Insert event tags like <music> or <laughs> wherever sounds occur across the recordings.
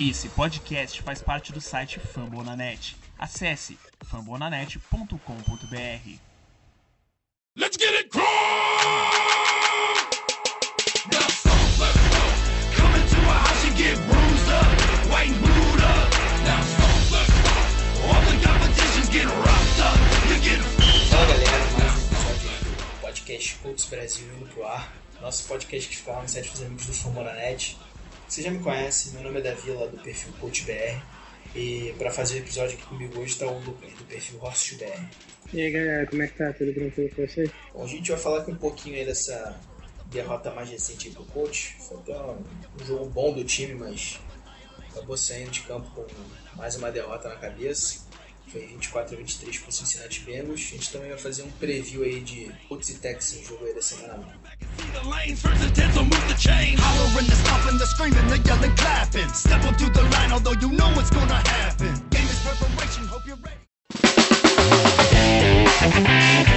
Esse podcast faz parte do site Fambonanet. Acesse fambonanet.com.br. Let's get it crunk! Now stomp, let's go. Come into a house and get bruised up, white and booed up. Now stomp, let's go. All the competition's getting roughed up. You get Fala galera, mais um episódio do podcast Colts Brasil indo pro ar. Nosso podcast que fica lá no site dos amigos do Fambonanet. Você já me conhece, meu nome é Davi, lá do perfil Coach BR. E para fazer o episódio aqui comigo hoje está o Lucas, do perfil Horst BR. E aí galera, como é que tá? Tudo tranquilo com vocês? Bom, a gente vai falar aqui um pouquinho aí dessa derrota mais recente pro coach. Foi até um jogo bom do time, mas acabou saindo de campo com mais uma derrota na cabeça. Foi 24 a 23 pro Cincinnati Bengals. A gente também vai fazer um preview aí de Colts e Texans, jogo aí da semana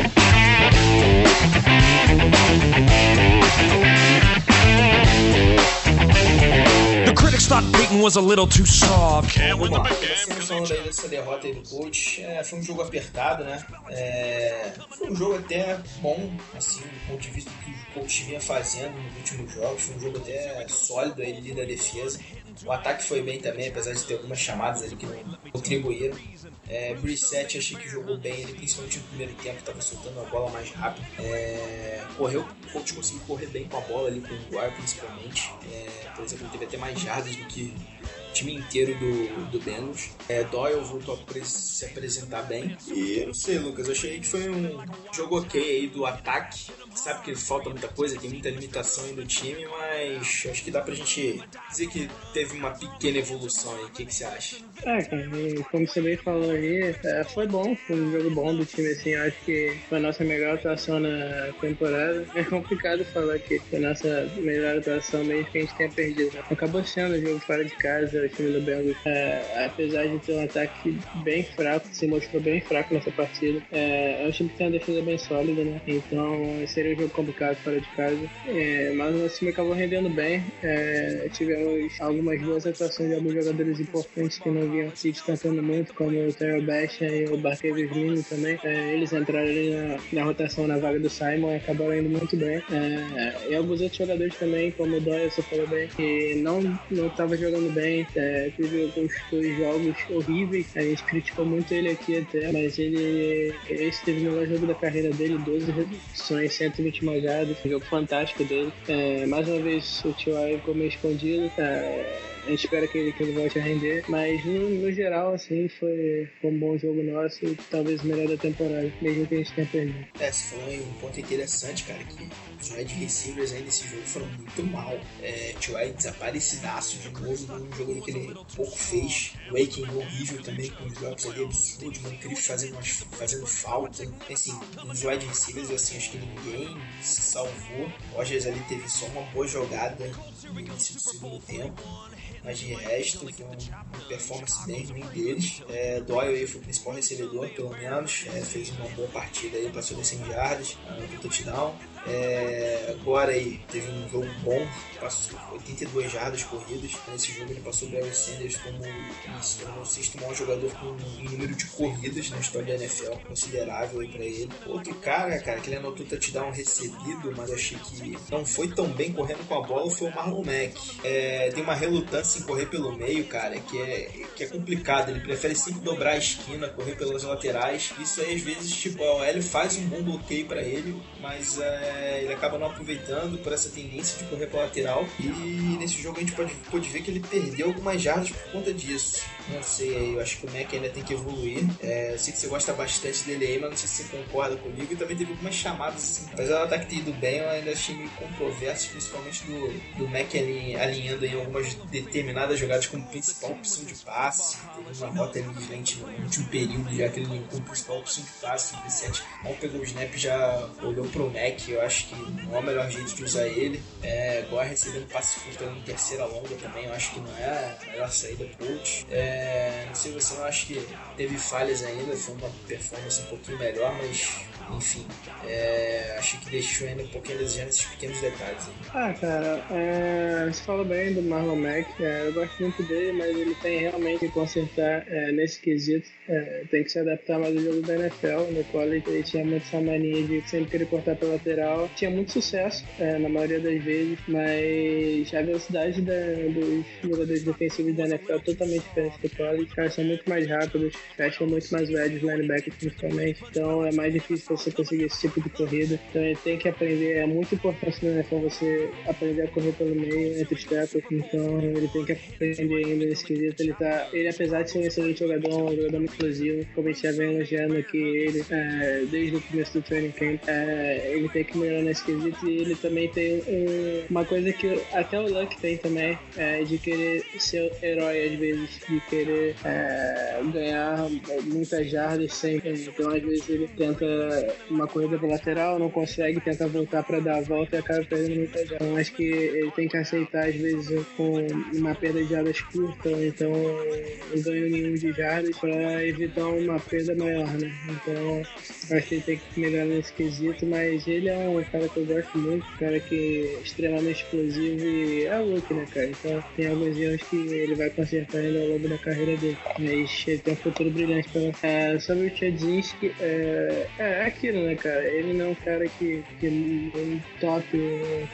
1. Critics thought Peyton was a little too soft. Vamos lá, dessa derrota aí do coach. É, foi um jogo apertado, né? É, foi um jogo até bom, assim, do ponto de vista do que o coach vinha fazendo nos últimos jogos. Foi um jogo até sólido aí ali da defesa. O ataque foi bem também, apesar de ter algumas chamadas ali que não contribuíram. É, Brissette achei que jogou bem, ele principalmente no primeiro tempo estava soltando a bola mais rápido. É, correu, o coach conseguiu correr bem com a bola ali, com o Guar principalmente. É, por exemplo, ele teve até mais jardas do que time inteiro do, do Bengals. É, Doyle voltou a se apresentar bem. E eu não sei, Lucas, eu achei que foi um jogo ok aí do ataque. Sabe que falta muita coisa, tem muita limitação aí no time, mas acho que dá pra gente dizer que teve uma pequena evolução aí. O que, que você acha? É, como você bem falou aí, é, foi bom, foi um jogo bom do time, assim, acho que foi a nossa melhor atuação na temporada. <laughs> É complicado falar que foi a nossa melhor atuação mesmo que a gente tenha perdido. Acabou sendo o jogo fora de casa, o time do Bengals, é, apesar de ter um ataque bem fraco, se mostrou bem fraco nessa partida. É, é um time que tem uma defesa bem sólida, né? Então seria um jogo complicado fora de casa. É, mas o time acabou rendendo bem. É, tivemos algumas boas atuações de alguns jogadores importantes que não vinham se destacando muito, como o Terrell Basham e o Barkevius Lino também. É, eles entraram ali na, na rotação na vaga do Simon e acabaram indo muito bem. É, e alguns outros jogadores também, como o Doyle, você falou bem, que não estava jogando bem. É, teve alguns dois jogos horríveis. A gente criticou muito ele aqui até, mas ele esse teve o melhor jogo da carreira dele, 12 reduções, 120 malhadas, um jogo fantástico dele. É, mais uma vez o Tio ficou meio escondido. É, a gente espera que ele, que ele volte a render, mas no, no geral, assim, foi, foi um bom jogo nosso e talvez o melhor da temporada, mesmo que a gente tenha perdido. É, você falou aí um ponto interessante, cara, que os wide receivers aí nesse jogo foram muito mal. É, T.Y. desaparecidaço de novo num jogo que ele pouco fez. O Aiken horrível também, com os drops ali absurdos, Mano Griff fazendo, umas- fazendo falta. Assim, os wide receivers, assim, acho que ninguém se salvou. Rogers ali teve só uma boa jogada no início do segundo tempo. Mas de resto, foi uma performance bem ruim deles. É, Doyle foi o principal recebedor, pelo menos. É, fez uma boa partida aí, passou das 100 yardas, no touchdown. É, agora aí teve um jogo bom, passou 82 jardas corridas. Nesse jogo ele passou o Barry Sanders como tornou o sexto maior jogador com em número de corridas na história da NFL, considerável aí pra ele. Outro cara, cara, que ele anotou touchdown recebido, mas achei que não foi tão bem correndo com a bola, foi o Marlon Mack. É, tem uma relutância em correr pelo meio, cara, que é, que é complicado. Ele prefere sempre dobrar a esquina, correr pelas laterais. Isso aí, às vezes, tipo, a OL faz um bom bloqueio pra ele, mas é, ele acaba não aproveitando por essa tendência de correr pra lateral. E nesse jogo a gente pode, pode ver que ele perdeu algumas jardas por conta disso. Não sei, eu acho que o Mac ainda tem que evoluir. É, eu sei que você gosta bastante dele aí, mas não sei se você concorda comigo. E também teve algumas chamadas assim. Apesar do ataque ter ido bem, eu ainda achei meio controverso, principalmente do, do Mac ali, alinhando em algumas determinadas jogadas como principal opção de passe. Teve uma rota ali excelente no último período, já que ele como principal opção de passe. O Brissette mal pegou o snap já olhou pro Mac. Eu acho que não é o melhor jeito de usar ele. É, agora recebendo passe curto em terceira longa também, eu acho que não é a melhor saída coach. É, não sei você não acho que teve falhas ainda, foi uma performance um pouquinho melhor, mas enfim, é, acho que deixou ainda um pouquinho a desejar nesses pequenos detalhes. Aí. Ah, cara, é, você fala bem do Marlon Mack, é, eu gosto muito dele, mas ele tem realmente que consertar é, nesse quesito, é, tem que se adaptar mais ao jogo da NFL, no qual ele, tinha muito essa mania de sempre querer cortar pela lateral, tinha muito sucesso é, na maioria das vezes, mas a velocidade da, dos jogadores defensivos da NFL é totalmente diferente do college, caras são muito mais rápidos, fecham muito mais velhos, linebackers principalmente, então é mais difícil você conseguir esse tipo de corrida. Então ele tem que aprender, é muito importante no NFL você aprender a correr pelo meio, entre os tackles. Então ele tem que aprender ainda nesse quesito. Ele, tá, ele apesar de ser um excelente jogador, um jogador muito explosivo, como a gente já vem elogiando aqui ele é, desde o começo do training camp, é, ele tem que melhorar nesse quesito e ele também tem um, uma coisa que até o Luck tem também, é, de querer ser herói às vezes, de querer é, ganhar muitas jardas sempre. Então às vezes ele tenta uma corrida pro lateral, não consegue, tenta voltar para dar a volta e acaba perdendo muita jarda. Então acho que ele tem que aceitar, às vezes, com uma perda de jardas curta, então não ganho nenhum de jardas para evitar uma perda maior, né? Então acho que ele tem que melhorar nesse quesito, mas ele é um cara que eu gosto muito, um cara que é extremamente explosivo e é louco, né, cara? Então tem alguns erros que ele vai consertar ainda ao longo da carreira dele. Mas ele tem um futuro brilhante pela. É, sobre o Tchadzinski, é, é, aquilo, né, cara? Ele não é um cara que, que é um top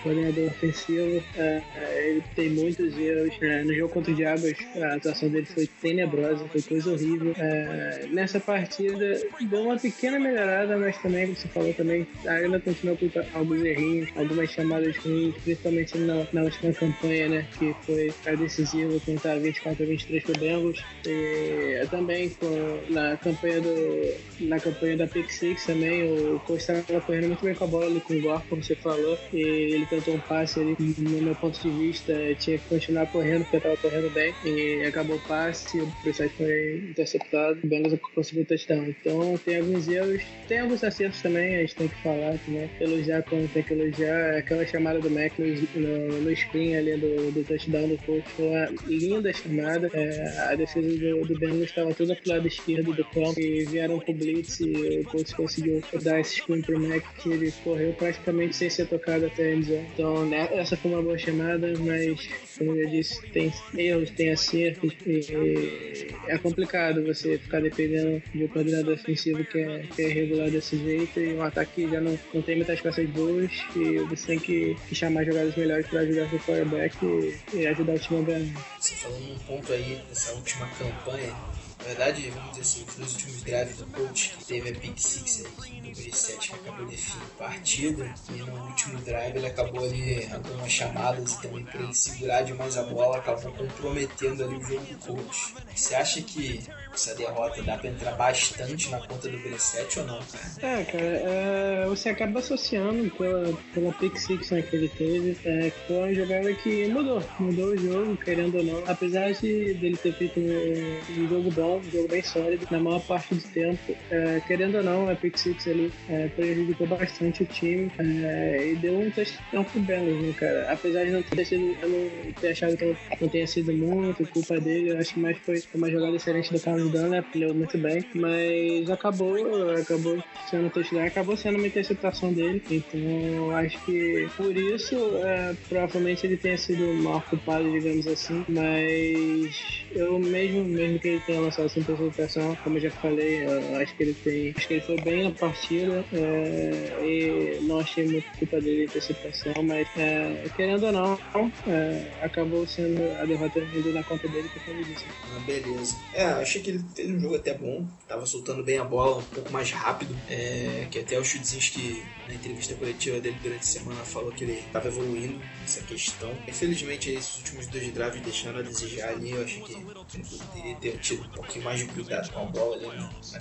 coordenador ofensivo. É, é, ele tem muitos erros. É, no jogo contra o Diabos, a atuação dele foi tenebrosa, foi coisa horrível. É, nessa partida, deu uma pequena melhorada, mas também, como você falou também, ainda continua com alguns errinhos, algumas chamadas ruins, principalmente na, na última campanha, né? Que foi a decisiva, contar 24 a 23 pro Bengals. E também com, na campanha do na campanha da Pick Six também, o Coach estava correndo muito bem com a bola ali com o Gore, como você falou, e ele tentou um passe ali, no meu ponto de vista, tinha que continuar correndo, porque estava correndo bem, e acabou o passe, o Brissette foi interceptado, o Bengals conseguiu o touchdown. Então tem alguns erros, tem alguns acertos também, a gente tem que falar, né? Elogiar como tem que elogiar, aquela chamada do Mac no, no, no screen ali do, do touchdown do Coach, foi uma linda chamada, é, a defesa do, do Bengals estava toda pro lado esquerdo do campo, e vieram pro blitz, e o Coach conseguiu dar esse screen pro Mac que ele correu praticamente sem ser tocado até a endzone. Então, né, essa foi uma boa chamada, mas, como eu disse, tem erros, tem acertos e é complicado você ficar dependendo de um coordenador ofensivo que é, que é irregular desse jeito e um ataque já não, não tem muitas peças boas e você tem que, que chamar jogadas melhores para ajudar o quarterback e, e ajudar o time a ganhar. Você falou num ponto aí dessa última campanha na verdade, vamos dizer assim, foi nos últimos drives do coach que teve a Big Six aí, do G7 que acabou definindo partida. E no último drive ele acabou ali algumas chamadas e também para ele segurar demais a bola, acabou comprometendo ali o jogo do coach. Você acha que essa derrota dá pra entrar bastante na conta do Brissette ou não? É, cara, é, você acaba associando pela, pela pick six né, que ele teve, é, foi uma jogada que mudou, mudou o jogo, querendo ou não. Apesar de dele ter feito um, um jogo bom, um jogo bem sólido, na maior parte do tempo, é, querendo ou não, a pick six ali é, prejudicou bastante o time é, e deu um touchdown pro Bengals, né, cara? Apesar de não ter sido, eu não ter achado que não tenha sido muito culpa dele, eu acho que mais foi uma jogada excelente do Carlos Dunn, né? Leu muito bem, mas acabou, acabou sendo touchdown, acabou sendo uma interceptação dele. Então acho que por isso é, provavelmente ele tenha sido mal culpado, digamos assim. Mas eu mesmo, mesmo que ele tenha lançado essa interceptação, como eu já falei, acho que ele tem. Acho que ele foi bem na partida é, e não achei muito culpa dele a interceptação, mas é, querendo ou não, é, acabou sendo a derrota indo na conta dele por causa disso. Ah, beleza. É, achei que ele fez um jogo até bom, tava soltando bem a bola, um pouco mais rápido, é, que até o Chudzinski na entrevista coletiva dele durante a semana falou que ele tava evoluindo nessa questão. Infelizmente esses últimos dois drives deixaram a desejar ali, eu acho que poderia ter tido um pouquinho mais de cuidado com a bola ali na, na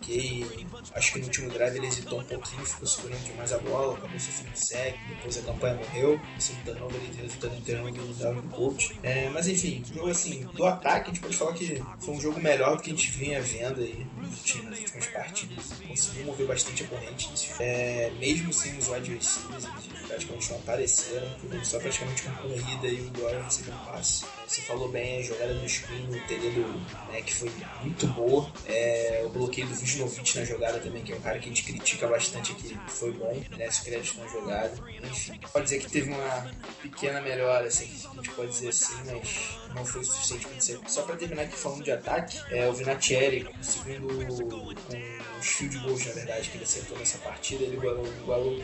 que acho que no último drive ele hesitou um pouquinho, ficou segurando demais a bola, acabou sofrendo sec, depois a campanha morreu, esse turnover ele resultando em turnover do Dalvin Coach. É, mas enfim, jogo assim, do ataque a gente pode falar que foi um jogo melhor do que a gente vinha vendo aí nas últimas partidas. Conseguiu mover bastante a corrente, é, mesmo sem os wide receivers, praticamente não apareceram, só praticamente com corrida e o Dorian recebendo passe. Você falou bem, a jogada do screen no TD do Mac foi muito boa. É, o bloqueio do Vujnovic na jogada também, que é um cara que a gente critica bastante aqui, foi bom, merece crédito na jogada. Enfim, pode dizer que teve uma pequena melhora, assim, a gente pode dizer assim, mas não foi o suficiente para dizer. Só para terminar aqui falando de ataque, é, o Vinatieri conseguindo com os field goals, na verdade, que ele acertou nessa partida, ele igualou, igualou o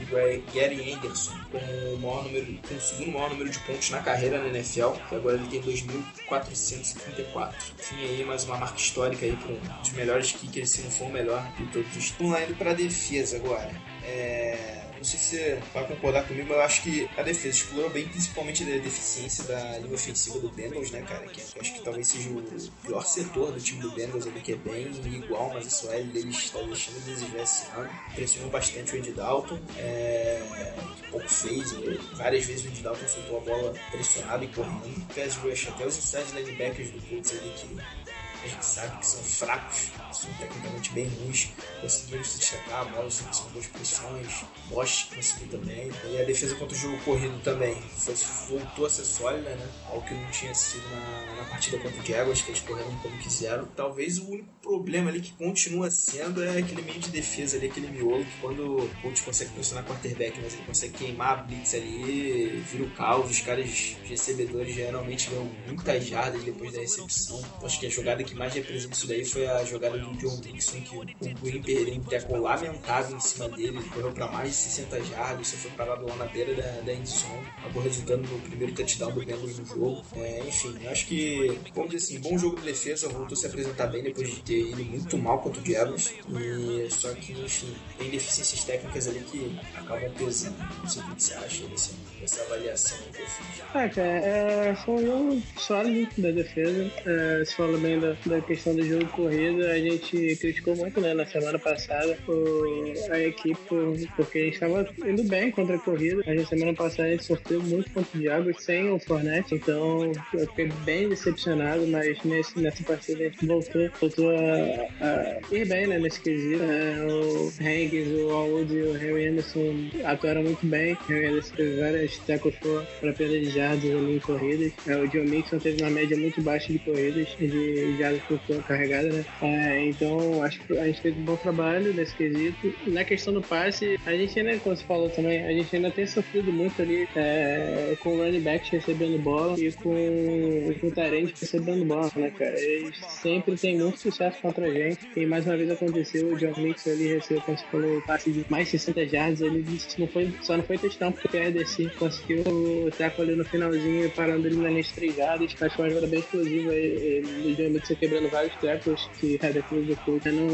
Gary Anderson com o, maior número, com o segundo maior número de pontos na carreira na NFL, que agora ele tem 2.434. Enfim, aí mais uma marca histórica aí para um dos melhores kickers, se não for o melhor de todos os. Vamos lá indo para a defesa agora. É não sei se você vai concordar comigo, mas eu acho que a defesa explorou bem, principalmente a deficiência da linha ofensiva do Bengals, né, cara? Que eu acho que talvez seja o pior setor do time do Bengals ali, que é bem igual, mas a SOL deles está deixando a desejar esse ano. Pressionou bastante o Andy Dalton, é, pouco fez, né? várias vezes o Andy Dalton soltou a bola pressionado e correndo. Pass rush, até os inside linebackers do Colts ali que a gente sabe que são fracos, são tecnicamente bem ruins, conseguiram se destacar, a bola são boas posições, Bosch conseguiu também. E a defesa contra o jogo corrido também foi, voltou a ser sólida, né? Algo que não tinha sido na, na partida contra o Jaguars, que eles correram como quiseram. Talvez o único problema ali que continua sendo é aquele meio de defesa ali, aquele miolo, que quando o coach consegue pressionar quarterback, mas ele consegue queimar a blitz ali, vira o caos, os caras recebedores geralmente ganham muitas jardas depois da recepção. Acho que a jogada que mais representa isso daí foi a jogada do John Dixon, que o Green perdeu um tackle lamentável em cima dele, ele correu para mais de 60 jardas, você foi parado lá na beira da, da endzone, acabou resultando no primeiro touchdown do Bengals no jogo. É, enfim, acho que, vamos dizer assim, bom jogo de defesa, voltou a se apresentar bem depois de ter ido muito mal contra o Jaguars, e só que, enfim, tem deficiências técnicas ali que acabam pesando. Não sei o que você acha desse, dessa avaliação que. Ah, cara, é, foi um sólido da defesa, é, se fala bem da, da questão do jogo corrida, a gente criticou muito, né, na semana passada, o, a equipe, porque estava indo bem contra a corrida. A gente, semana passada a gente sofreu muito contra o Diabos sem o Fornette, então eu fiquei bem decepcionado, mas nesse, nessa partida a gente voltou, voltou a, a ir bem né, nesse quesito. É, o Hanks, o Aoud e o Harry Anderson atuaram muito bem. O Harry Anderson teve várias tackles para perda de jardas ali em corridas. É, o John Mixon teve uma média muito baixa de corridas, de jardas por carregada, né? É, então acho que a gente fez um bom trabalho nesse quesito. Na questão do passe, a gente né, como você falou também, a gente ainda tem sofrido muito ali é, com o running back recebendo bola e com, com o Tarente recebendo bola, né, cara? Eles sempre têm muito sucesso contra a gente. E mais uma vez aconteceu, o John Mix ali recebeu, como você falou, passe de mais 60 jardas. Ele disse não foi, só não foi testão porque o PRDC conseguiu o taco ali no finalzinho, parando ele na linha três jardas. Acho que uma jogada bem explosiva. O John Mix quebrando vários tackles que a defesa do Colts não,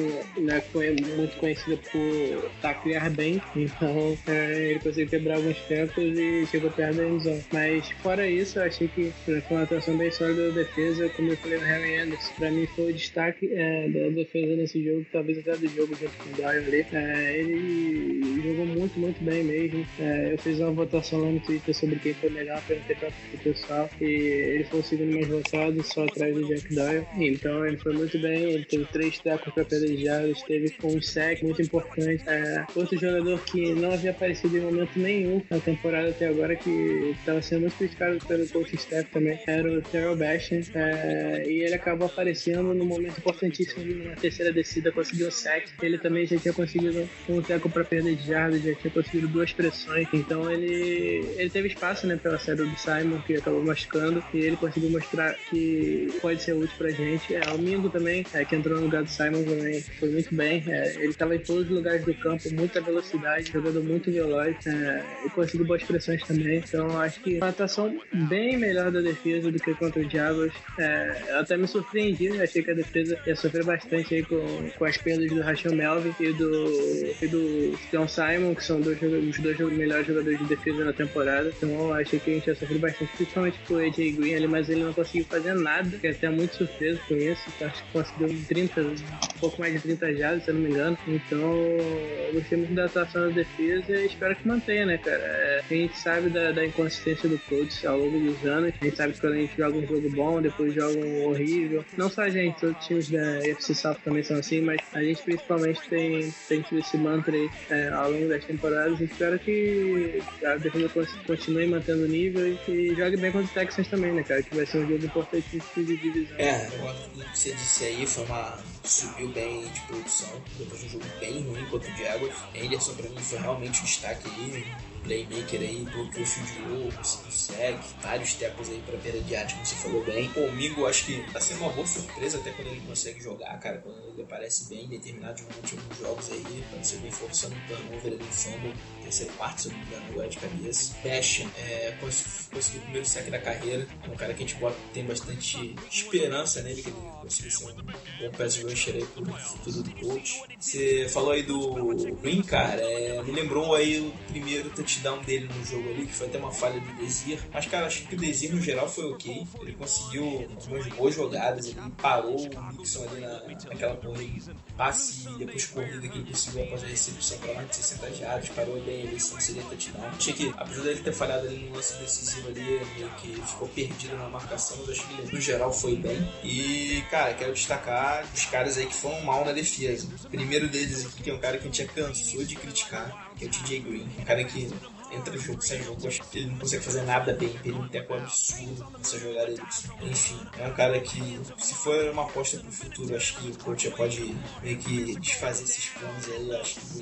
não é muito conhecida por taclear bem. Então é, ele conseguiu quebrar alguns tempos e chegou perto da endzone. Mas fora isso, eu achei que foi uma atuação bem sólida da defesa, como eu falei o Harry Anderson. Pra mim foi o destaque é, da defesa nesse jogo, talvez até do jogo junto com o ali. É, ele jogou muito, muito bem mesmo. É, eu fiz uma votação lá no Twitter sobre quem foi melhor, perguntei pra o pessoal. E ele foi o segundo mais votado, só atrás do Jack Dyer. Então ele foi muito bem, ele teve três tacos para perder jardas, teve um sec muito importante. É, outro jogador que não havia aparecido em momento nenhum na temporada até agora, que estava sendo muito criticado pelo coach staff também, era o Terrell Basham. É, e ele acabou aparecendo no momento importantíssimo na terceira descida, conseguiu o sack. Ele também já tinha conseguido um teco para perda de jardas, já tinha conseguido duas pressões. Então ele, ele teve espaço né, pela saída do Simon, que acabou machucando, e ele conseguiu mostrar que pode ser útil pra gente. É, o Mingo também, é, que entrou no lugar do Simon também, foi muito bem. É, ele estava em todos os lugares do campo, muita velocidade, jogando muito veloz é, e conseguiu boas pressões também. Então acho que uma atuação bem melhor da defesa do que contra o Diabos. É, até me surpreendi, né? achei que a defesa ia sofrer bastante aí com, com as perdas do Rachel Melvin e do, e do John Simon que são dois, os dois melhores jogadores de defesa na temporada. Então achei que a gente ia sofrer bastante, principalmente com o AJ Green ali, mas ele não conseguiu fazer nada. Fiquei até muito surpreso com isso. Acho que conseguiu 30, um pouco mais de 30 jardas, se eu não me engano. Então eu gostei muito da atuação da defesa e espero que mantenha, né, cara? É, a gente sabe da, da inconsistência do coach ao longo dos anos. A gente sabe que quando a gente joga um jogo bom, depois joga um horrível. Não só a gente, outros times da FC South também são assim, mas a gente principalmente tem, tem tido esse mantra aí é, ao longo das temporadas. Espero que a defesa continue mantendo o nível e que jogue bem contra o Texans também, né, cara? Que vai ser um jogo importante de divisão. É, o que você disse aí foi uma. subiu bem de produção, depois de um jogo bem ruim contra o Jaguars. Anderson pra mim foi realmente um destaque aí playmaker aí, bloqueou o field goal, conseguiu sec, vários tecos aí pra beira de arte, como você falou bem. O Mingo acho que tá sendo uma boa surpresa até quando ele consegue jogar, cara, quando ele aparece bem em determinados momentos alguns jogos aí, ser bem forçando um turnover ali no fumble, terceiro quarto, se eu não me engano, agora de cabeça. Bash, é, conseguiu o primeiro sec da carreira, é um cara que a gente bota, tem bastante esperança nele, que ele conseguir ser um bom pass rusher aí pro futuro do coach. Você falou aí do Green, cara, é, me lembrou aí o primeiro touchdown touchdown dele no jogo ali, que foi até uma falha do Desir. Mas, cara, acho que o Desir no geral foi ok. Ele conseguiu umas boas jogadas, ele parou o Nixon ali na, naquela corrida, passe e depois corrida que ele conseguiu após a recepção para mais de 60 jardas, parou bem ali, não seria touchdown. Achei que, apesar dele ter falhado ali no lance decisivo ali, meio que ficou perdido na marcação, mas acho que ele no geral foi bem. E, cara, quero destacar os caras aí que foram mal na defesa. O primeiro deles aqui, que é um cara que a gente já cansou de criticar, que é o TJ Green. Um cara que entra jogo, sai jogo, ele não consegue fazer nada bem, ele um tempo absurdo nessa jogada Enfim, é um cara que, se for uma aposta pro futuro, acho que o coach já pode meio que desfazer esses planos aí, acho que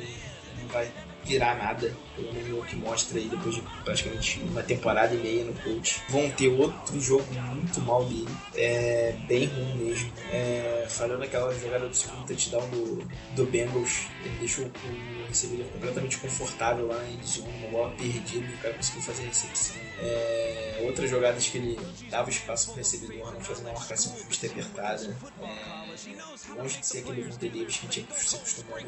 não vai virar nada, pelo menos o que mostra aí depois de praticamente uma temporada e meia no coach. Vão ter outro jogo muito mal dele, é bem ruim mesmo. É, falando aquela jogada do segundo touchdown do, do Bengals, ele deixou o recebedor completamente confortável lá em zona, uma bola perdida, o cara conseguiu fazer a recepção. É, outras jogadas que ele dava espaço para recebedor, não fazendo uma marcação justa e apertada. É, longe de ser aquele Vontae Davis que a gente se acostumado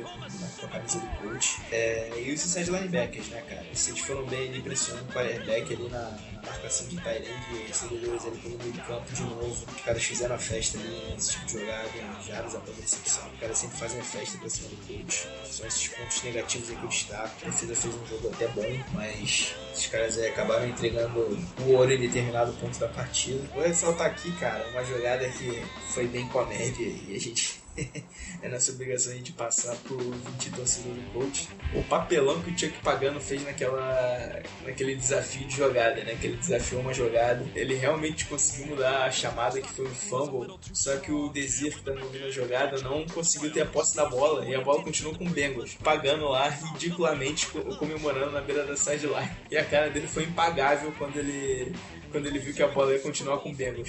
com a camisa do coach. É, e os inside linebackers, né, cara? Eles foram bem ali pressionando o quarterback ali na, marcação de Tyrande recebedores ali pelo meio de campo de novo. Os caras fizeram a festa ali nesse tipo de jogada, jardas após a recepção. Os caras sempre fazem a festa pra cima do coach. São esses pontos negativos aí que eu destaco. A defesa fez um jogo até bom, mas esses caras aí acabaram entregando o ouro em determinado ponto da partida. Vou ressaltar aqui, cara, uma jogada que foi bem comédia e a gente <laughs> é nossa obrigação de passar pro 20 torcedor do coach. O papelão que o Chuck Pagano fez naquela, naquele desafio de jogada, né? Que ele desafiou uma jogada. Ele realmente conseguiu mudar a chamada, que foi um fumble. Só que o Desir, que tá ouvindo a jogada, não conseguiu ter a posse da bola. E a bola continuou com o Bengals. Pagano lá, <laughs> ridiculamente comemorando na beira da sideline. E a cara dele foi impagável quando ele quando ele viu que a bola ia continuar com o Bengals.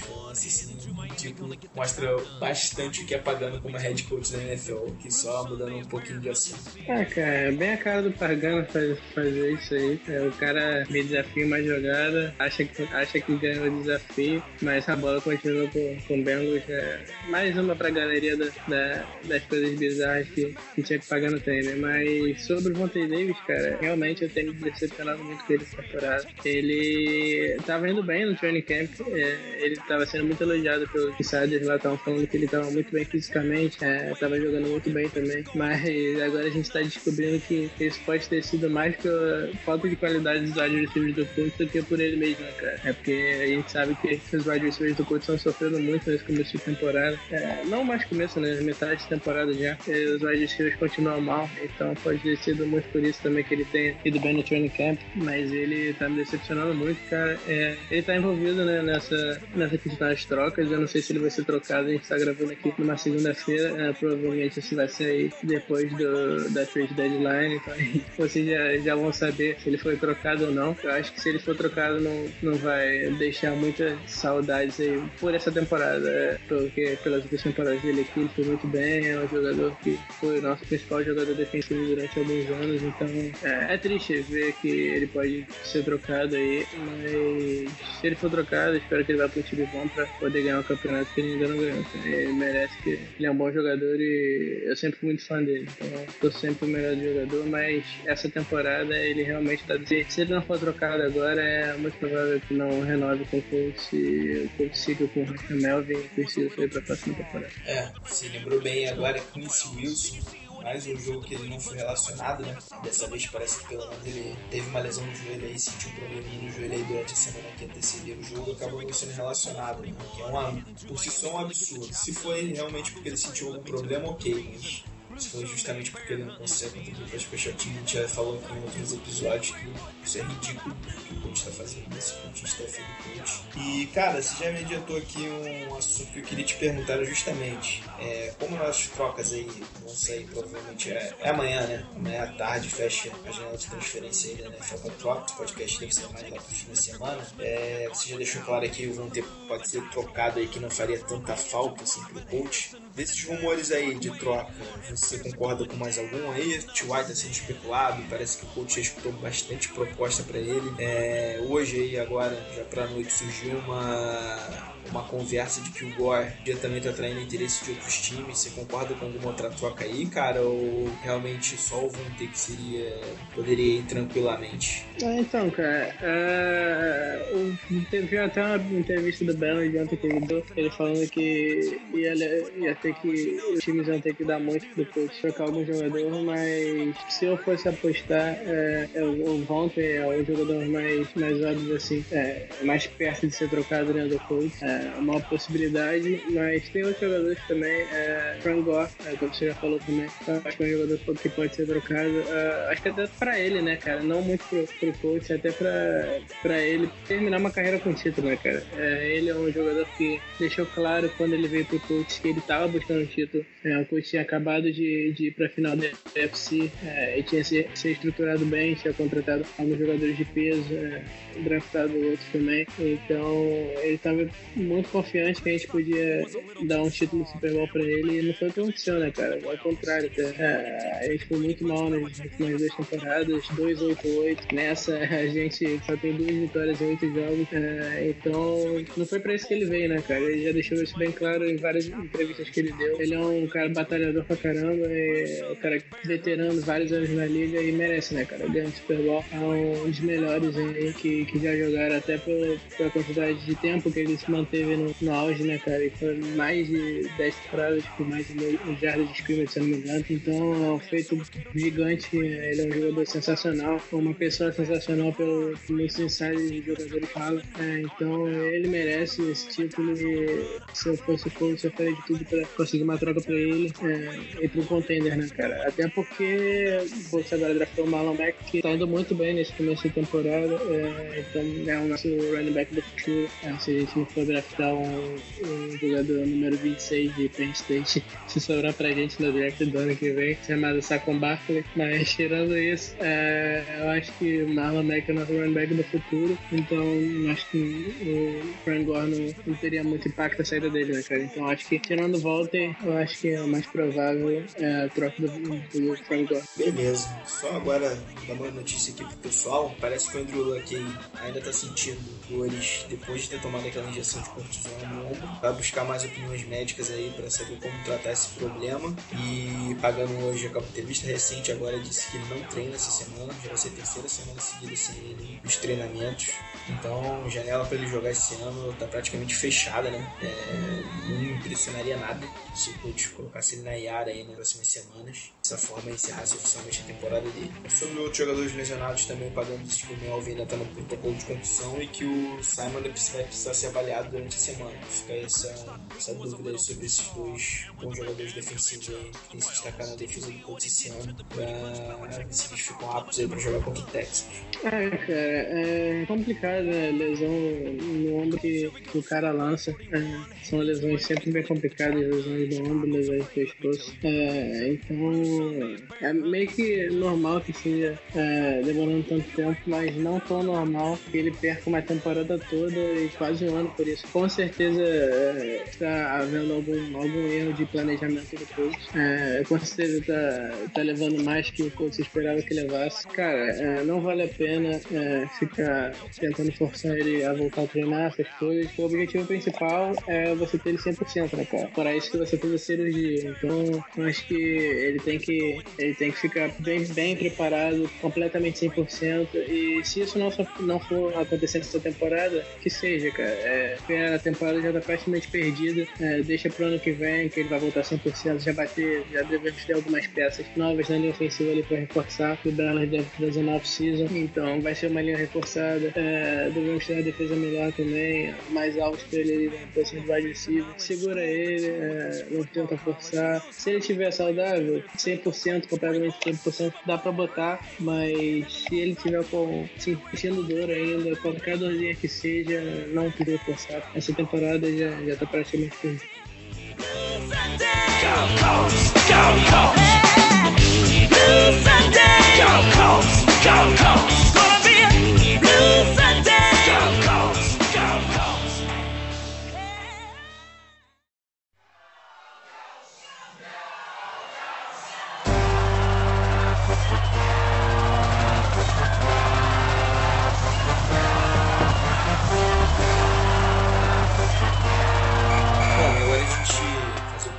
Tipo, mostra bastante o que é pagando como head coach da NFL, que só mudando um pouquinho de assunto. Ah, cara, é bem a cara do Pagano faz, fazer isso aí. É, o cara me desafia uma jogada, acha que, acha que ganhou o desafio, mas a bola continua com, com o Bengals. É mais uma pra galeria da, da, das coisas bizarras que, que tinha que Pagano tem, né? Mas sobre o Vontae Davis, cara, realmente eu tenho me decepcionado muito com ele essa temporada. Ele tava indo bem bem no training camp. É, ele estava sendo muito elogiado pelos insiders lá, estavam falando que ele estava muito bem fisicamente, estava é, jogando muito bem também. Mas agora a gente está descobrindo que isso pode ter sido mais pela falta de qualidade dos wide receivers do coach do que por ele mesmo, né, cara? É porque a gente sabe que os wide receivers do coach estão sofrendo muito nesse começo de temporada. É, não mais começo, né? Metade de temporada já. os wide receivers continuam mal, então pode ter sido muito por isso também que ele tem ido bem no training camp. Mas ele tá me decepcionando muito, cara. É, ele tá envolvido né, nessa, nessa questão das trocas. Eu não sei se ele vai ser trocado. A gente tá gravando aqui numa segunda-feira. É, provavelmente isso vai sair depois do, da trade deadline. Então <laughs> vocês já, já vão saber se ele foi trocado ou não. Eu acho que se ele for trocado, não, não vai deixar muitas saudades aí por essa temporada. É, porque pelas outras temporadas dele aqui, ele foi muito bem. É um jogador que foi o nosso principal jogador defensivo durante alguns anos. Então é, é triste ver que ele pode ser trocado aí, mas se ele for trocado, espero que ele vá um time bom para poder ganhar o campeonato que ele ainda não ganhou. Ele merece que ele é um bom jogador e eu sempre fui muito fã dele. Então, tô sempre o melhor jogador, mas essa temporada ele realmente está dizendo. Se ele não for trocado agora, é muito provável que não renove com o Colts e Colts siga com o Melvin e precisa sair para a próxima temporada. É, se lembrou bem agora Quincy Wilson mais um jogo que ele não foi relacionado, né? Dessa vez parece que pelo menos ele teve uma lesão no joelho aí, sentiu um probleminha no joelho aí durante a semana que antecedeu o jogo, acabou não sendo relacionado, né? Que é um, por si só um absurdo. Se foi realmente porque ele sentiu algum problema, ok, mas foi justamente porque ele não consegue para as Special A gente já falou em outros episódios que isso é ridículo que o coach está fazendo nesse coach staff do coach. E, cara, você já me adiantou aqui um assunto que eu queria te perguntar justamente. É, como as trocas aí vão sair provavelmente é, é amanhã, né? Amanhã à tarde fecha a janela de transferência aí da NFL para troca. O podcast deve ser mais lá pro fim da semana. É, você já deixou claro que vão ter, pode ser trocado aí que não faria tanta falta assim pro coach. Desses rumores aí de troca, você concorda com mais algum aí? T.Y. está sendo especulado, parece que o coach já escutou bastante proposta para ele. É, hoje aí, agora, já pra noite, surgiu uma uma conversa de que o Gore já também está atraindo interesse de outros times. Você concorda com alguma outra troca aí, cara? Ou realmente só o Vontae que seria. poderia ir tranquilamente? Ah, então, cara, uh, teve até uma entrevista do Bellamy ontem que ele deu, ele falando que ia, ia ter que. os times iam ter que dar muito pro coach trocar algum jogador, mas se eu fosse apostar, é, o Vontae é o jogador mais, mais óbvio, assim, é, mais perto de ser trocado dentro do coach. É, é uma possibilidade, mas tem outros jogadores também. É, Frank Gore, é, como você já falou também, acho que é um jogador que pode ser trocado. É, acho que até pra ele, né, cara? Não muito pro, pro coach, até pra, pra ele terminar uma carreira com título, né, cara? É, ele é um jogador que deixou claro quando ele veio pro coach que ele tava buscando um título. É, o coach tinha acabado de, de ir pra final da UFC é, e tinha se, se estruturado bem, tinha contratado alguns jogadores de peso, é, draftado outros também. Então ele tava muito confiante que a gente podia dar um título de Super Bowl pra ele e não foi o que aconteceu, né, cara? Ao contrário, até. É, a gente foi muito mal nas últimas duas temporadas, 2-8-8. Nessa <laughs> a gente só tem duas vitórias em oito jogos. É, então não foi pra isso que ele veio, né, cara? Ele já deixou isso bem claro em várias entrevistas que ele deu. Ele é um cara batalhador pra caramba, é um cara veterano, vários anos na liga e merece, né, cara? Ganhar o Super Bowl. É um dos melhores aí que, que já jogaram até pela, pela quantidade de tempo que ele se manteve teve no, no auge, né, cara? E foi mais de 10 temporadas com mais de um jardas de scrimmage, se não me engano. Então é um feito gigante. Ele é um jogador sensacional, uma pessoa sensacional pelo muitos insiders de jogadores falam. É, então ele merece esse título e se eu fosse Colts, eu faria de tudo pra conseguir uma troca pra ele é, e pro contender, né, cara? Até porque Colts agora draftou o Marlon Mack, que tá indo muito bem nesse começo de temporada. É, então é o nosso running back do futuro. É, se a gente não for draftar um, um jogador número 26 de Penn State, <laughs> se sobrar pra gente no draft do ano que vem, chamado Saquon Barkley. Mas tirando isso, é, eu acho que Marlon Mack é nosso running back do futuro, então acho que o Frank Gore não, não, teria muito impacto a saída dele, né, cara? Então acho que tirando o Walter, eu acho que é o mais provável é a troca do, do Frank Gore. Beleza. Só agora dar uma notícia aqui pro pessoal. Parece que o Andrew Luck ainda tá sentindo dores depois de ter tomado aquela injeção de ombro. Vai buscar mais opiniões médicas aí para saber como tratar esse problema. E pagando hoje, ter vista recente agora, disse que ele não treina essa semana, já vai ser a terceira semana seguida sem ele nos treinamentos. Então, janela para ele jogar esse ano tá praticamente fechada, né? É, não me impressionaria nada se o coach colocasse ele na Yara aí nas próximas semanas. Dessa forma, encerrasse oficialmente a temporada dele. Sobre outros jogadores lesionados também, pagando que o Melvin ainda tá no protocolo de concussão e que o Simon vai precisar ser avaliado durante a semana. Fica essa, essa dúvida sobre esses dois bons jogadores defensivos aí que se destacar na defesa do Colts esse ano pra se eles ficam aptos aí pra jogar contra o Texas. É, cara, é complicado, né? Lesão no ombro que, o cara lança. É, são lesões sempre bem complicadas, lesões do ombro, lesões do pescoço. É, então, é meio que normal que seja é, demorando tanto tempo, mas não tão normal que ele perca uma temporada toda e quase um ano por isso. Com certeza está havendo algum, algum erro de planejamento do coach. É, com certeza está tá levando mais que o coach esperava que levasse. Cara, é, não vale a pena é, ficar tentando forçar ele a voltar a treinar essas coisas. O objetivo principal é você ter ele 100%, né, cara? Para isso que você fez a cirurgia. Então, acho que ele tem que, ele tem que ficar bem, bem preparado, completamente 100%. E se isso não, não for acontecer nessa temporada, que seja, cara. É, a temporada já tá praticamente perdida. É, deixa pro ano que vem, que ele vai voltar 100%. Já bater, já devemos ter algumas peças novas na linha ofensiva ali para reforçar. O Dallas deve trazer uma off-season. Então, vai ser uma linha reforçada. É, devemos ter a defesa melhor também, mais alto que ele na posição de wide receiver. Segura ele, é, não tenta forçar. Se ele estiver saudável, 100%, completamente 100%, dá pra botar, mas se ele tiver com, sentindo dor ainda, qualquer dorzinha que seja, não precisa forçar. Essa temporada já, já tá praticamente perdida. Go Colts! Go Colts! Gonna be a Blue Sunday!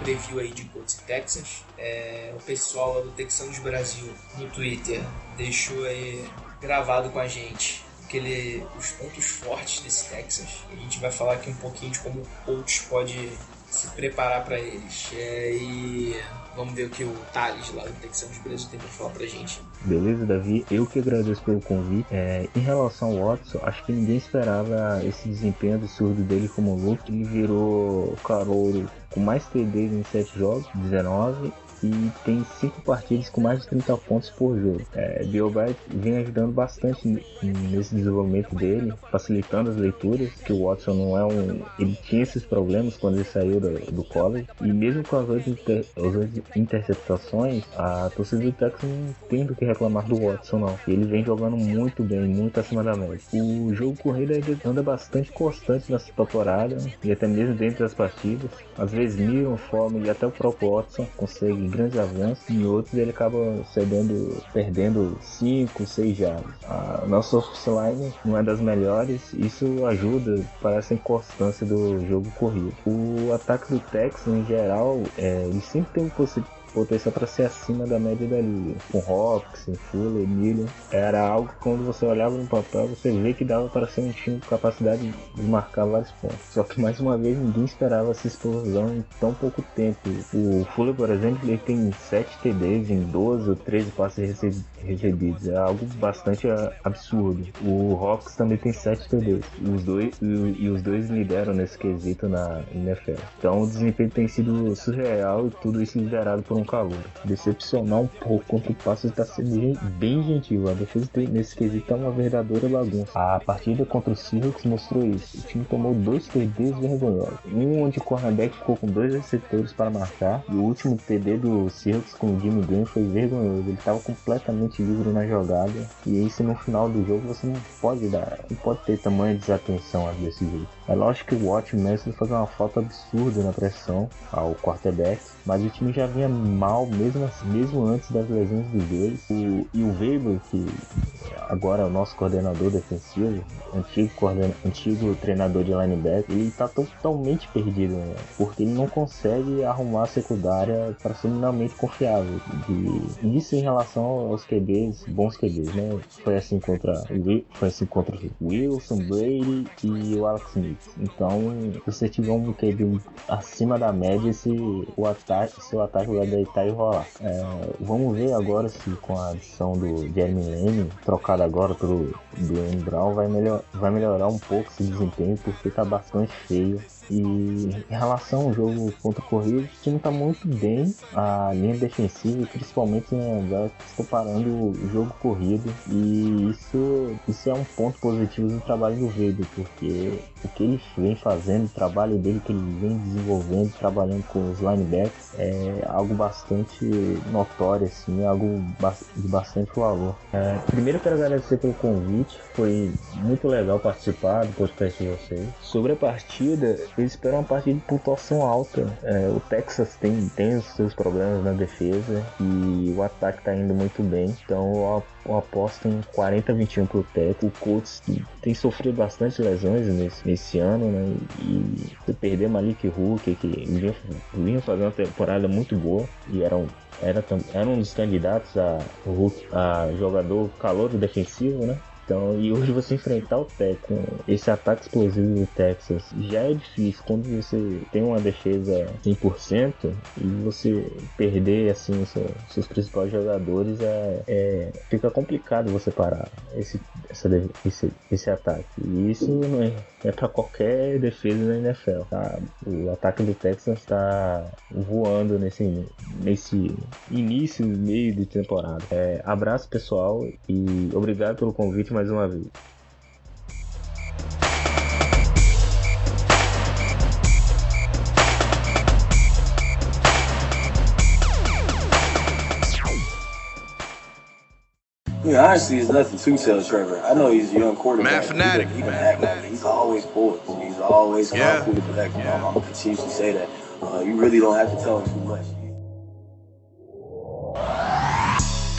Preview aí de Colts e Texans. É, o pessoal do Texanos Brasil no Twitter deixou aí gravado com a gente aquele, os pontos fortes desse Texas. A gente vai falar aqui um pouquinho de como o Colts pode se preparar para eles. É, e vamos ver o que o Thales lá do Texanos Brasil tem para falar pra gente. Beleza, Davi? Eu que agradeço pelo convite. É, em relação ao Watson, acho que ninguém esperava esse desempenho absurdo dele como Luke. Ele virou calouro com mais TDs em 7 jogos, 19, e tem 5 partidas com mais de 30 pontos por jogo. É, Bright vem ajudando bastante nesse desenvolvimento dele, facilitando as leituras, que o Watson não é um... Ele tinha esses problemas quando ele saiu do, do college, e mesmo com as 8 inter... oito interceptações, a torcida do Texas não tem do que reclamar do Watson não. Ele vem jogando muito bem, muito acima da média. O jogo corrido ainda anda bastante constante nessa temporada, e até mesmo dentro das partidas. Às vezes Miram, Fome e até o próprio Watson conseguem grandes avanços, em outros ele acaba cedendo, perdendo 5, 6 jardas. A nossa offline não é das melhores, isso ajuda para essa inconstância do jogo corrido. O ataque do Texas em geral, é, ele sempre tem um possi- potencial para ser acima da média da liga. Com Hopkins, Fuller, Miller, era algo que quando você olhava no papel, você vê que dava para ser um time com capacidade de marcar vários pontos. Só que mais uma vez ninguém esperava essa explosão em tão pouco tempo. O Fuller, por exemplo, ele tem 7 TDs em 12 ou 13 passes rece- recebidos. É algo bastante ah, absurdo. O Hawks também tem 7 TDs. Os dois, e, e os dois lideram nesse quesito na NFL. Então o desempenho tem sido surreal e tudo isso liderado por um calor. Decepcionar um pouco contra o passe está sendo bem gentil. A defesa tem- nesse quesito é uma verdadeira bagunça. A partida contra o Seahawks mostrou isso. O time tomou dois TDs vergonhosos. Um onde o cornerback ficou com dois receptores para marcar. E o último TD do Seahawks com o Jimmy Graham foi vergonhoso. Ele estava completamente livre na jogada. E isso no final do jogo você não pode dar, não pode ter tamanha desatenção desse jeito. É lógico que o Watt mesmo fazer uma falta absurda na pressão ao quarterback, mas o time já vinha mal mesmo, assim- mesmo antes das lesões dos dois. O, e o Weber, que agora é o nosso coordenador defensivo, antigo, coordena, antigo treinador de linebacker, ele tá totalmente perdido, né? porque ele não consegue arrumar a secundária para ser minimamente confiável. De, isso em relação aos QBs, bons QBs, né? Foi assim contra foi assim contra Wilson, Brady e o Alex Smith. Então, se você tiver um QB acima da média, se o ataque, seu ataque vai deitar e rolar. É, vamos ver agora se com a adição do Jeremy Lane, trocado agora pelo Dwayne Brown, vai, melhor, vai melhorar um pouco esse desempenho, porque tá bastante feio. E em relação ao jogo contra o o time tá muito bem, a linha defensiva, principalmente que estou parando o jogo corrido. E isso, isso é um ponto positivo do trabalho do Vader, porque o que ele vem fazendo, o trabalho dele que ele vem desenvolvendo, trabalhando com os linebacks, é algo bastante notório, assim, algo de bastante valor. É, primeiro quero agradecer pelo convite, foi muito legal participar do podcast de vocês. Sobre a partida, eu espero uma partida de pontuação alta. É, o Texas tem, tem os seus problemas na defesa e o ataque está indo muito bem, então eu ap- eu aposto em 40-21 pro Texas. O Colts tem sofrido bastante lesões nesse, nesse ano, né? E se perder Malik Hook, que vinha, vinha fazendo uma temporada muito boa e era um era, era um dos candidatos a, Hulk- a jogador calor defensivo, né? Então, e hoje você enfrentar o Texas esse ataque explosivo do Texas já é difícil quando você tem uma defesa 100% e você perder assim os seus, principais jogadores é, é- fica complicado você parar esse, essa esse, esse ataque. E isso não é, é para qualquer defesa na NFL. Tá? O ataque do Texas está voando nesse, nesse início, meio de temporada. É, abraço pessoal e obrigado pelo convite mais uma vez. I mean, honestly, it's nothing to tell Trevor. I know he's a young quarterback. Mad fanatic. He can, he can act like. He's always poised. He's always calm, Yeah. cool, and collected. I'm, I'm gonna continuously say that. Uh, you really don't have to tell him too much.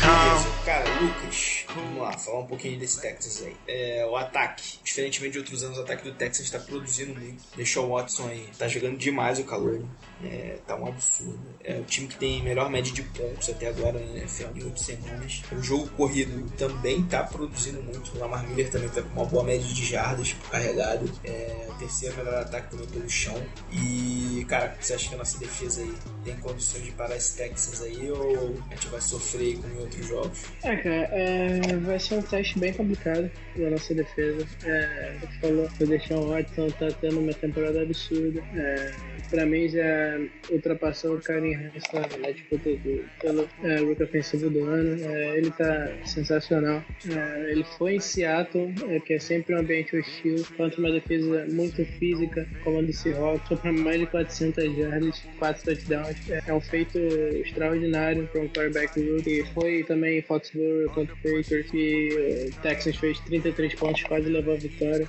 Beleza. Cara, Lucas, vamos lá, falar um pouquinho desse Texas aí. É, o ataque, diferentemente de outros anos, o ataque do Texas está produzindo muito. Deixou o Watson aí, tá jogando demais o calor, né? É, tá um absurdo. É o time que tem melhor média de pontos até agora na NFL em 8 semanas. O jogo corrido também tá produzindo muito. O Lamar Miller também tá com uma boa média de jardas por carregado. É o terceiro melhor ataque também pelo chão. E, cara, você acha que a nossa defesa aí tem condições de parar esse Texas aí ou a gente vai sofrer em outros jogos? É, cara, é, vai ser um teste bem complicado da nossa defesa. É, falou que o Deshaun Watson tá tendo uma temporada absurda. É, pra mim já ultrapassou o Karen Hines na disputa do, pelo é, Rookie Ofensivo do ano. É, ele tá sensacional. É, ele foi em Seattle, que é sempre um ambiente hostil, contra uma defesa muito física, como a do Seahawks, pra mais de 400 jardas, 4 touchdowns. É, um feito extraordinário para um quarterback rookie. Foi também Foxborough contra o Patriots e o Texas fez 33 pontos, quase levou a vitória.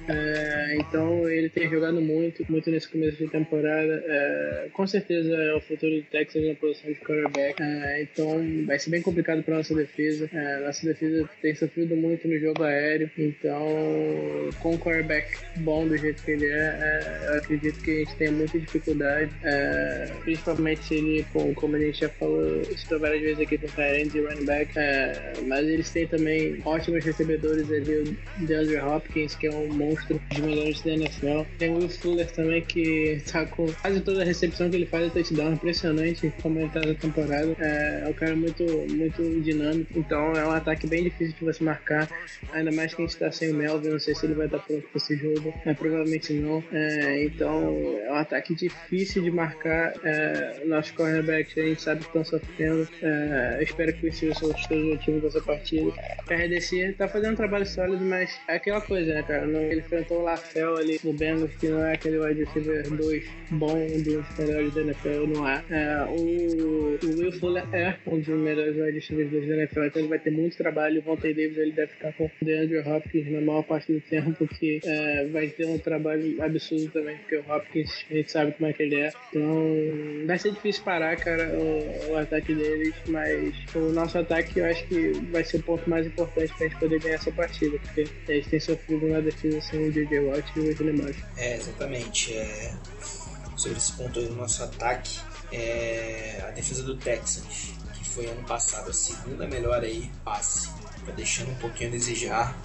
Então ele tem jogado muito, muito nesse começo de temporada. É, com certeza é o futuro do Texas na posição de quarterback. É, então vai ser bem complicado para nossa defesa. É, nossa defesa tem sofrido muito no jogo aéreo. Então, com um quarterback bom do jeito que ele é, é, eu acredito que a gente tem muita dificuldade. Principalmente se ele, com, como a gente já falou, citou várias vezes aqui com Tyrants e running back. Mas eles têm também ótimos recebedores ali, o DeAndre Hopkins, que é um monstro dos melhores da NFL. Tem o Will Fuller também, que tá com quase toda a recepção que ele faz é touchdown, impressionante como ele tá na temporada. É, é um cara muito, muito dinâmico, então é um ataque bem difícil de você marcar, ainda mais que a gente tá sem o Melvin, não sei se ele vai estar pronto para esse jogo, mas provavelmente não. É, então é um ataque difícil de marcar. É, nossos cornerbacks a gente sabe que estão sofrendo. É, espero que o Wilson esteja ativo dessa partida. RDC tá fazendo um trabalho sólido, mas é aquela coisa, né, cara? Ele enfrentou o Lafel ali no Bengals, que não é aquele wide receiver 2 bom, dos melhores da NFL, não é. É, o, o Will Fuller é um dos melhores wide receivers da NFL, então ele vai ter muito trabalho. O Vontae Davis ele deve ficar com o DeAndre Hopkins na maior parte do tempo, porque é, vai ter um trabalho absurdo também, porque o Hopkins a gente sabe como é que ele é. Então vai ser difícil parar, cara, o, o ataque deles, mas o nosso ataque eu acho que vai ser o ponto mais importante pra gente poder ganhar essa partida, porque eles têm sofrido na defesa sem o DJ Watt e o Matthews. É, exatamente. É, sobre esse ponto aí do nosso ataque, é, a defesa do Texans, que foi ano passado a segunda melhor aí, passe, tá deixando um pouquinho a desejar.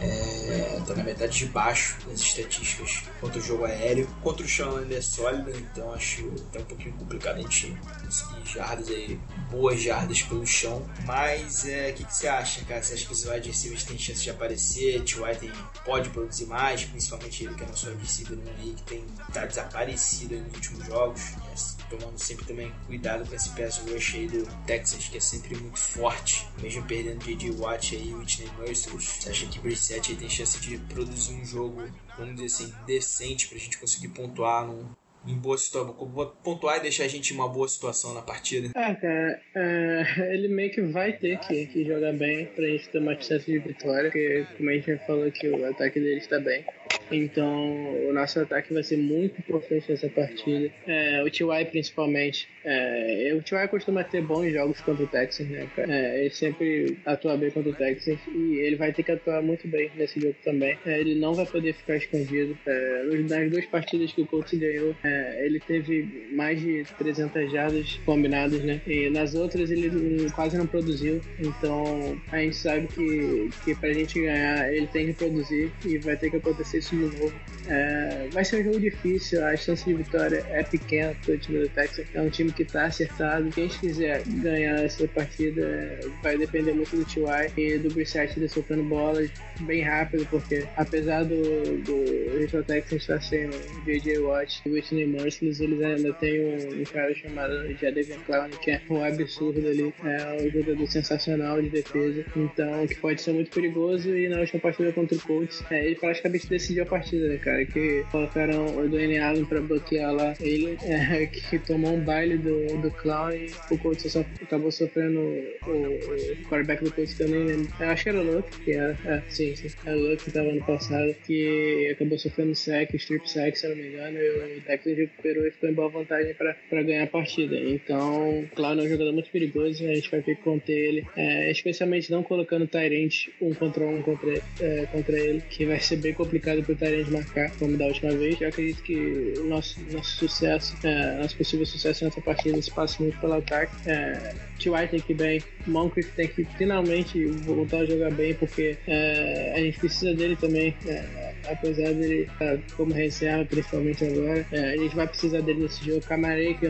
É, na metade de baixo das estatísticas contra o jogo aéreo. Contra o chão ainda é sólido, então acho até um pouquinho complicado a gente conseguir jardas aí, boas jardas pelo chão. Mas é, o que, que você acha, cara? Você acha que os wide receivers têm chance de aparecer? T.Y. tem pode produzir mais, principalmente ele que é nosso receiver aí, que tem tá desaparecido nos últimos jogos. É, tomando sempre também cuidado com esse pass rush aí do Texas, que é sempre muito forte, mesmo perdendo J.J. Watt aí, Whitney Mercer. Você acha que Brissett aí tem chance de produzir um jogo, vamos dizer assim, decente pra gente conseguir pontuar num, em boa situação, pontuar e deixar a gente em uma boa situação na partida? Ah, cara, é, ele meio que vai ter que, que jogar bem pra gente ter uma chance de vitória, porque como a gente já falou que o ataque dele está bem. Então, o nosso ataque vai ser muito importante nessa partida. É, o T.Y. principalmente. É, o T.Y. costuma ter bons jogos contra o Texas, né? É, ele sempre atua bem contra o Texas e ele vai ter que atuar muito bem nesse jogo também. É, ele não vai poder ficar escondido. É, nas duas partidas que o Colts ganhou, é, ele teve mais de 300 jardas combinadas, né? E nas outras ele quase não produziu. Então, a gente sabe que, que pra gente ganhar, ele tem que produzir e vai ter que acontecer isso de novo. É, vai ser um jogo difícil, a chance de vitória é pequena para o time do Texas. É um time que está acertado. Quem quiser ganhar essa partida vai depender muito do T.Y. e do Brissett soltando bolas bem rápido, porque apesar do, do Houston Texans estar sem J.J. Watt e Whitney Merciless, eles ainda têm um, um cara chamado Jadevian Clown, que é um absurdo ali, é um jogador sensacional de defesa, então que pode ser muito perigoso e na última partida contra o Colts, é, ele praticamente decidiu partida, né, cara? Que colocaram o Dwayne Allen pra bloquear lá ele, <laughs> é, que tomou um baile do, do Clown e o Colts só, acabou sofrendo o, o quarterback do Colts que eu nem lembro. Eu acho que era o Luke, que era. É, sim, sim. Era o Luke que tava ano passado, que acabou sofrendo sec, strip sec, se eu não me engano, e o Texas recuperou e ficou em boa vantagem pra, pra ganhar a partida. Então, Clown é um jogador muito perigoso, a gente vai ter que conter ele, é, especialmente não colocando Tyrant um contra um contra, é, contra ele, que vai ser bem complicado pro Tyrant marcar, como da última vez. Eu acredito que o nosso, nosso sucesso, é, nosso possível sucesso nessa partida se passa muito pelo ataque. É, T.Y. tem que ir bem, Moncrief tem que finalmente voltar a jogar bem, porque é, a gente precisa dele também. É, apesar dele estar como reserva, principalmente agora, é, a gente vai precisar dele nesse jogo. Camarei que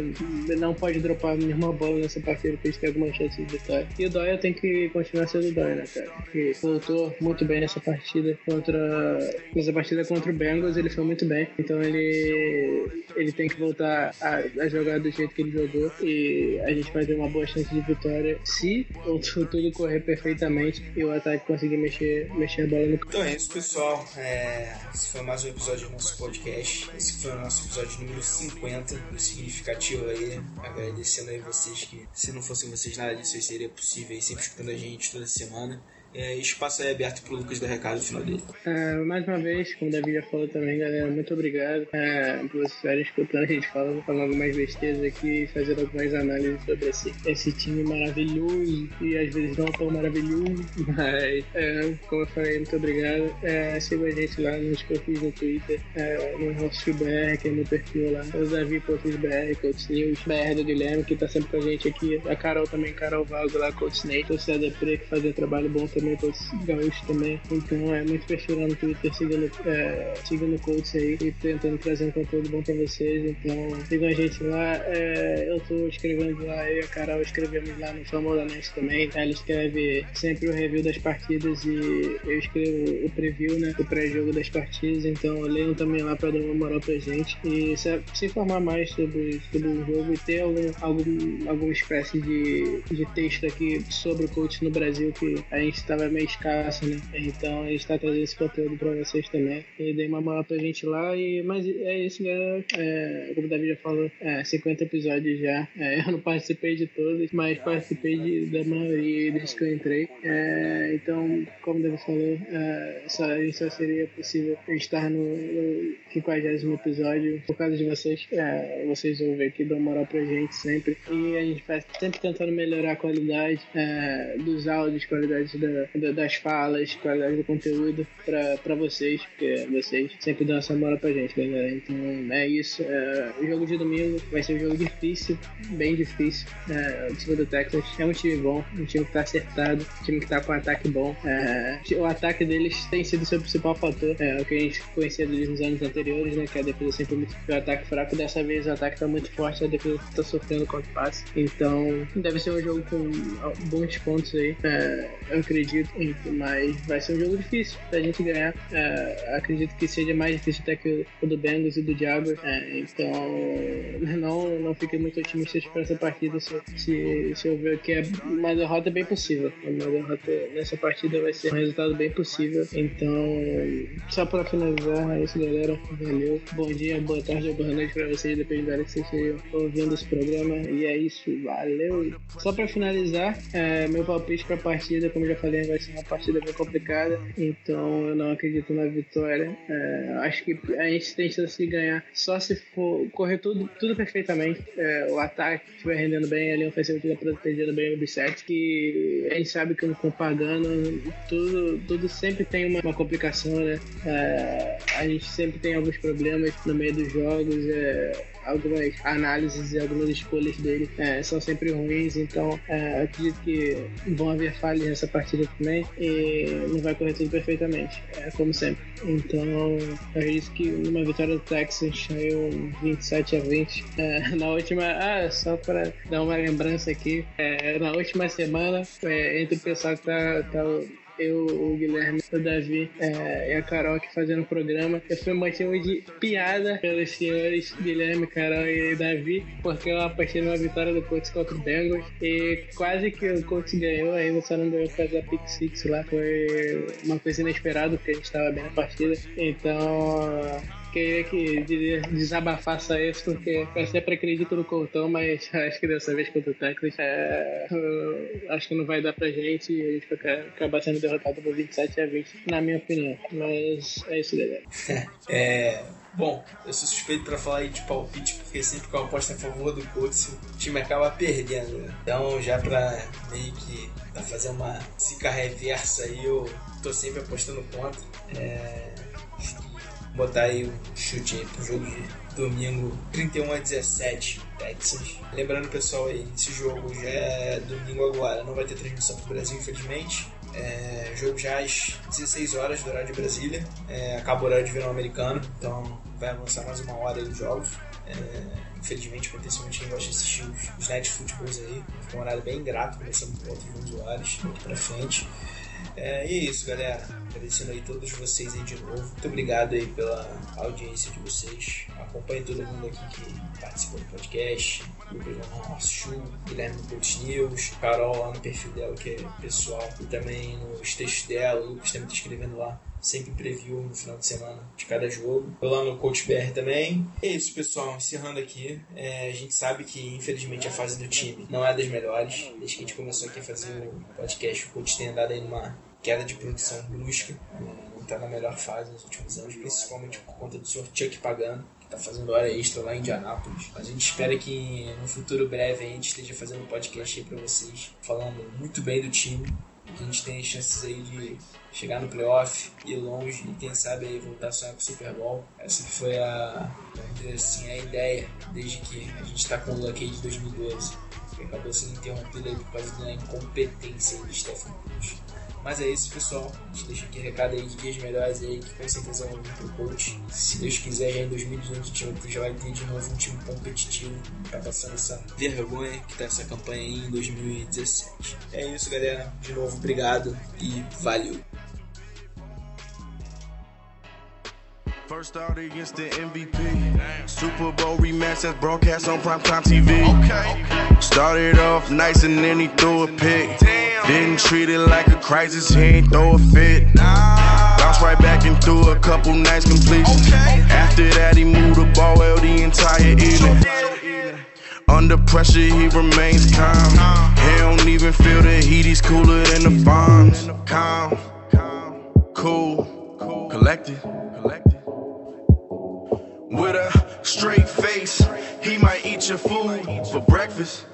não pode dropar nenhuma bola nessa partida, porque a gente tem alguma chance de vitória. E o Dóia tem que continuar sendo o Dóia, né, cara? Que voltou muito bem nessa partida contra. Nessa partida contra o Bengals, ele foi muito bem. Então ele. ele tem que voltar a, a jogar do jeito que ele jogou. E a gente vai ter uma boa chance de vitória se tudo correr perfeitamente e o ataque conseguir mexer, mexer a bola no Então é isso, pessoal. É, esse foi mais um episódio do nosso podcast. Esse foi o nosso episódio número 50, muito significativo aí. Agradecendo aí vocês que, se não fossem vocês, nada disso seria possível aí, sempre escutando a gente toda semana. É, espaço é aberto pro Lucas dar recado no final dele. É, mais uma vez, como o Davi já falou também, galera, muito obrigado é, por vocês estarem escutando a gente falando, falando algumas besteiras aqui, fazendo algumas análises sobre esse, esse time maravilhoso e às vezes não tão maravilhoso, <laughs> mas é, como eu falei, muito obrigado. É, siga a gente lá nos perfis no Twitter, é, no nosso BR, que é meu perfil lá, o Davi Pontos BR, Coach News, BR do Guilherme, que tá sempre com a gente aqui, a Carol também, Carol Valgo lá, Coach Nate, o Cedar Pre, que faz um trabalho bom também com os gaúchos também. Então é muito perfil lá no Twitter, seguindo, é, seguindo o coach aí e tentando trazer um conteúdo bom pra vocês. Então sigam a gente lá. É, eu tô escrevendo lá, eu e a Carol escrevemos lá no Famosa Net também. Ela escreve sempre o review das partidas e eu escrevo o preview, né? O pré-jogo das partidas. Então leiam também lá pra dar uma moral pra gente e se, se informar mais sobre, sobre o jogo e ter algum, algum, alguma espécie de, de texto aqui sobre o coach no Brasil que a gente estava meio escasso, né? Então a gente tá trazendo esse conteúdo pra vocês também. E dei uma moral pra gente lá. E, mas é isso, galera. É, como o Davi já falou, é, 50 episódios já. É, <laughs> eu não participei de todos, mas participei de, da maioria desde que eu entrei. É, então, como o Davi falou, é, só, só seria possível estar no, no 50 episódio por causa de vocês. É, vocês vão ver aqui, dão moral pra gente sempre. E a gente vai sempre tentando melhorar a qualidade é, dos áudios, qualidade da da- da- das falas, qualidade do conteúdo pra, pra vocês, porque vocês sempre dão essa moral pra gente, galera. Então é isso. É, o jogo de domingo vai ser um jogo difícil, bem difícil. É, o time do Texas é um time bom, um time que tá acertado, um time que tá com um ataque bom. É, o ataque deles tem sido seu principal fator, é o que a gente conhecia deles nos anos anteriores, né? Que a defesa sempre muito o ataque fraco. Dessa vez o ataque tá muito forte, a defesa tá sofrendo contra o passe. Então deve ser um jogo com bons pontos aí, é, eu acredito. Mas vai ser um jogo difícil pra gente ganhar. É, acredito que seja mais difícil até que o do Bengals e do Jaguars. É, então <laughs> não, não fique muito otimista para essa partida se, se, se eu ver que é uma derrota bem possível. Uma derrota nessa partida vai ser um resultado bem possível. Então, só para finalizar, é isso, galera. Valeu. Bom dia, boa tarde ou boa noite para vocês, dependendo da hora que vocês estejam ouvindo esse programa. E é isso, valeu. Só para finalizar, é, meu palpite para a partida, como já falei, vai ser uma partida bem complicada. Então, eu não acredito na vitória. É, acho que a gente tem chance de ganhar só se for correr tudo, tudo perfeitamente. É, o ataque estiver rendendo bem, a linha ofensiva estiver protegendo bem o Bissett, que a gente sabe que com o Pagano, tudo, tudo sempre tem uma, uma complicação, né? É, a gente sempre tem alguns problemas no meio dos jogos. É, algumas análises e algumas escolhas dele é, são sempre ruins, então é, acredito que vão haver falhas nessa partida também e não vai correr tudo perfeitamente, é, como sempre. Então acredito que numa vitória do Texas saiu um 27 a 20. É, na última, ah, só para dar uma lembrança aqui, é, na última semana, é, entre o pessoal que tá, tá eu, o Guilherme, o Davi é, e a Carol aqui fazendo o programa. Eu fui motivo de piada pelos senhores Guilherme, Carol e Davi, porque eu apostei numa vitória do Colts contra o Bengals e quase que o Colts ganhou, ainda só não ganhou por causa da Pick Six lá. Foi uma coisa inesperada, porque a gente estava bem na partida. Então queria que de- desabafasse isso, porque eu sempre acredito no Coltão, mas <laughs> acho que dessa vez contra o Texas, é, acho que não vai dar pra gente e a gente vai acabar sendo derrotado por 27 a 20, na minha opinião. Mas é isso, galera. <laughs> É, bom, eu sou suspeito pra falar aí de palpite, porque sempre que eu aposto a favor do Colts, o time acaba perdendo. né? Então, já pra meio que fazer uma zica reversa aí, eu tô sempre apostando contra. É, botar aí um chute aí pro jogo de domingo 31 a 17, Texas. Lembrando, pessoal, aí, esse jogo já é domingo agora, não vai ter transmissão pro Brasil, infelizmente. É, jogo já às 16 horas do horário de Brasília. É, acaba o horário de verão americano, então vai avançar mais uma hora aí os jogos. É, infelizmente, potencialmente quem gosta de assistir os, os Night Footballs aí, fica um horário bem ingrato, começando por volta de 11 horas, daqui pra frente. É, e é isso, galera. Agradecendo aí todos vocês aí de novo. Muito obrigado aí pela audiência de vocês. Acompanhe todo mundo aqui que participou do podcast. Lucas Chu, Guilherme Coach News, Carol lá no perfil dela que é pessoal. E também nos textos dela, o Lucas também tá escrevendo lá. Sempre preview no final de semana de cada jogo. Eu lá no Coach BR também. É isso, pessoal. Encerrando aqui. É, a gente sabe que, infelizmente, a fase do time não é das melhores. Desde que a gente começou aqui a fazer o podcast, o Coach tem andado aí numa queda de produção brusca. Não está na melhor fase nos últimos anos, principalmente por conta do Sr. Chuck pagando. que Tá fazendo hora extra lá em Indianápolis. A gente espera que no futuro breve a gente esteja fazendo um podcast aí pra vocês, falando muito bem do time, a gente tem chances aí de chegar no playoff, ir longe e quem sabe aí voltar a sonhar com o Super Bowl. Essa foi a, assim, a ideia desde que a gente tá com o Luck aí de 2012, que acabou sendo interrompido aí por causa da incompetência do Stephen Cruz. Mas é isso, pessoal. A gente deixa aqui recado aí de dias melhores aí, que com certeza vão vir pro coach. Se Deus quiser, já em 2018 o time já vai ter de novo um time competitivo. Tá passando essa vergonha que tá essa campanha aí em 2017. É isso, galera. De novo, obrigado e valeu. First out against the MVP. Super Bowl rematch that's broadcast on primetime TV. Started off nice and then he threw a pick. Didn't treat it like a crisis, he ain't throw a fit. Bounced right back and threw a couple nice completions. After that, he moved the ball well the entire evening. Under pressure, he remains calm. He don't even feel the heat, he's cooler than the bombs. Calm, cool, collected. With a straight face, he might eat your food for breakfast.